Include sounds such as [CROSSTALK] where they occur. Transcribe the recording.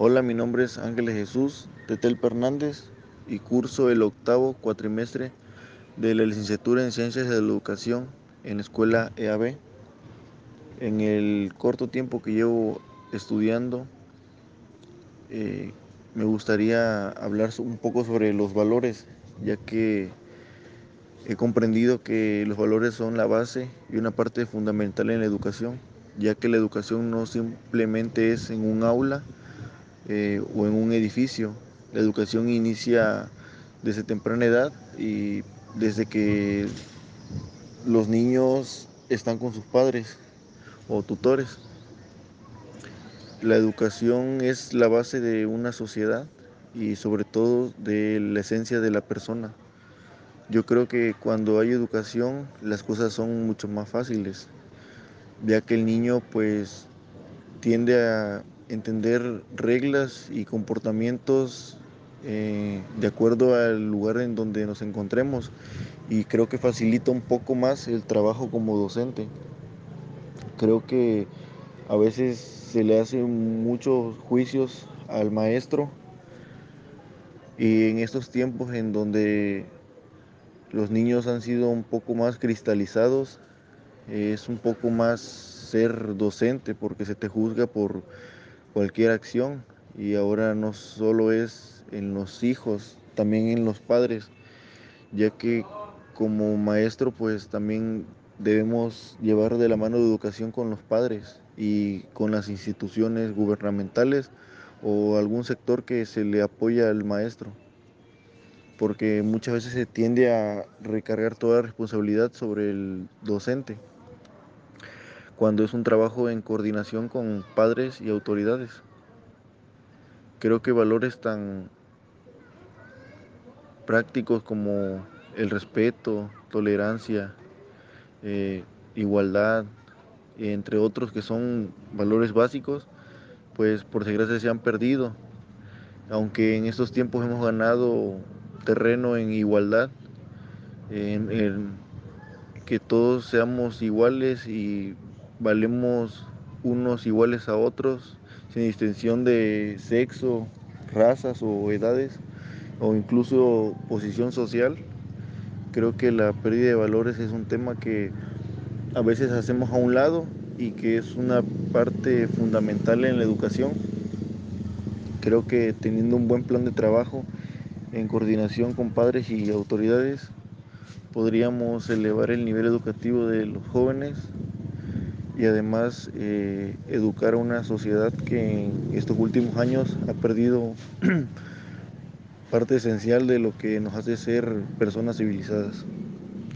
Hola, mi nombre es Ángeles Jesús Tetel Fernández y curso el octavo cuatrimestre de la licenciatura en Ciencias de la Educación en la escuela EAB. En el corto tiempo que llevo estudiando, eh, me gustaría hablar un poco sobre los valores, ya que he comprendido que los valores son la base y una parte fundamental en la educación, ya que la educación no simplemente es en un aula, eh, o en un edificio. La educación inicia desde temprana edad y desde que los niños están con sus padres o tutores. La educación es la base de una sociedad y sobre todo de la esencia de la persona. Yo creo que cuando hay educación las cosas son mucho más fáciles, ya que el niño pues tiende a entender reglas y comportamientos eh, de acuerdo al lugar en donde nos encontremos y creo que facilita un poco más el trabajo como docente. Creo que a veces se le hacen muchos juicios al maestro y en estos tiempos en donde los niños han sido un poco más cristalizados, es un poco más ser docente porque se te juzga por cualquier acción. Y ahora no solo es en los hijos, también en los padres, ya que como maestro pues también debemos llevar de la mano de educación con los padres y con las instituciones gubernamentales o algún sector que se le apoya al maestro, porque muchas veces se tiende a recargar toda responsabilidad sobre el docente cuando es un trabajo en coordinación con padres y autoridades. Creo que valores tan prácticos como el respeto, tolerancia, eh, igualdad, entre otros que son valores básicos, pues por desgracia se han perdido. Aunque en estos tiempos hemos ganado terreno en igualdad, en que todos seamos iguales y valemos unos iguales a otros, sin distinción de sexo, razas o edades, o incluso posición social. Creo que la pérdida de valores es un tema que a veces hacemos a un lado y que es una parte fundamental en la educación. Creo que teniendo un buen plan de trabajo en coordinación con padres y autoridades, podríamos elevar el nivel educativo de los jóvenes y además eh, educar a una sociedad que en estos últimos años ha perdido [CLEARS THROAT] parte esencial de lo que nos hace ser personas civilizadas.